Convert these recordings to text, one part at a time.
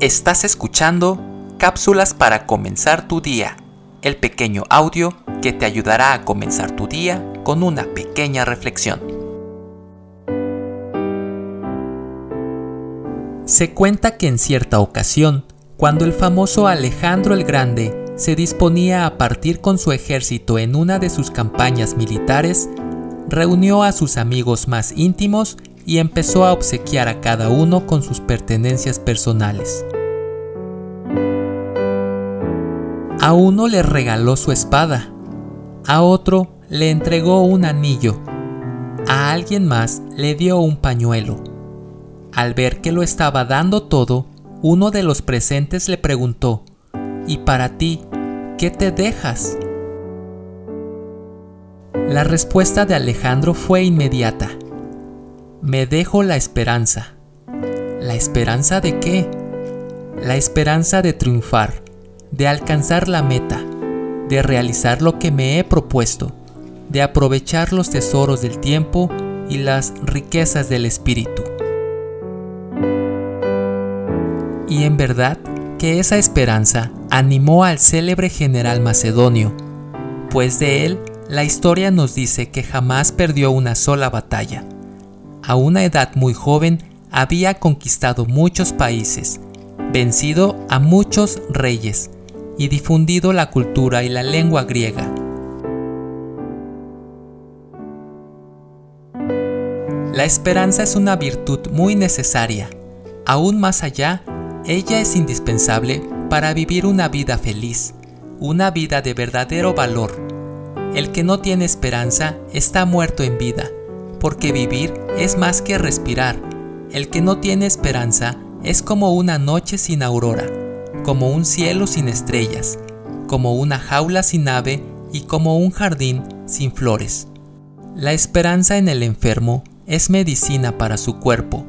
Estás escuchando Cápsulas para comenzar tu día, el pequeño audio que te ayudará a comenzar tu día con una pequeña reflexión. Se cuenta que en cierta ocasión, cuando el famoso Alejandro el Grande se disponía a partir con su ejército en una de sus campañas militares, reunió a sus amigos más íntimos y empezó a obsequiar a cada uno con sus pertenencias personales. A uno le regaló su espada, a otro le entregó un anillo, a alguien más le dio un pañuelo. Al ver que lo estaba dando todo, uno de los presentes le preguntó, ¿Y para ti, qué te dejas? La respuesta de Alejandro fue inmediata. Me dejo la esperanza. ¿La esperanza de qué? La esperanza de triunfar, de alcanzar la meta, de realizar lo que me he propuesto, de aprovechar los tesoros del tiempo y las riquezas del espíritu. Y en verdad que esa esperanza animó al célebre general macedonio, pues de él la historia nos dice que jamás perdió una sola batalla. A una edad muy joven había conquistado muchos países, vencido a muchos reyes y difundido la cultura y la lengua griega. La esperanza es una virtud muy necesaria. Aún más allá, ella es indispensable para vivir una vida feliz, una vida de verdadero valor el que no tiene esperanza está muerto en vida, porque vivir es más que respirar. El que no tiene esperanza es como una noche sin aurora, como un cielo sin estrellas, como una jaula sin ave y como un jardín sin flores. La esperanza en el enfermo es medicina para su cuerpo.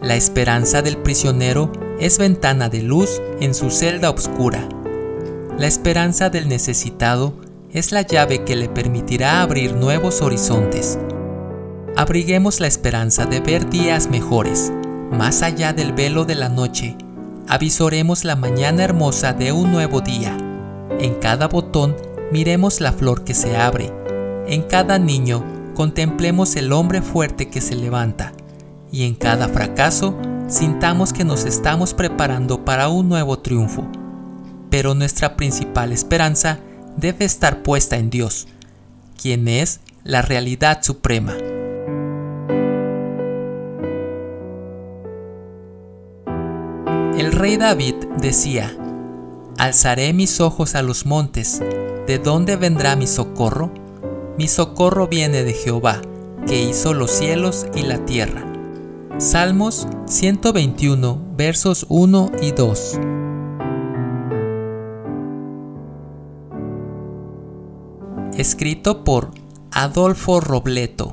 La esperanza del prisionero es ventana de luz en su celda oscura. La esperanza del necesitado es la llave que le permitirá abrir nuevos horizontes. Abriguemos la esperanza de ver días mejores, más allá del velo de la noche. Avisoremos la mañana hermosa de un nuevo día. En cada botón miremos la flor que se abre. En cada niño contemplemos el hombre fuerte que se levanta. Y en cada fracaso sintamos que nos estamos preparando para un nuevo triunfo. Pero nuestra principal esperanza debe estar puesta en Dios, quien es la realidad suprema. El rey David decía, Alzaré mis ojos a los montes, ¿de dónde vendrá mi socorro? Mi socorro viene de Jehová, que hizo los cielos y la tierra. Salmos 121, versos 1 y 2. escrito por Adolfo Robleto.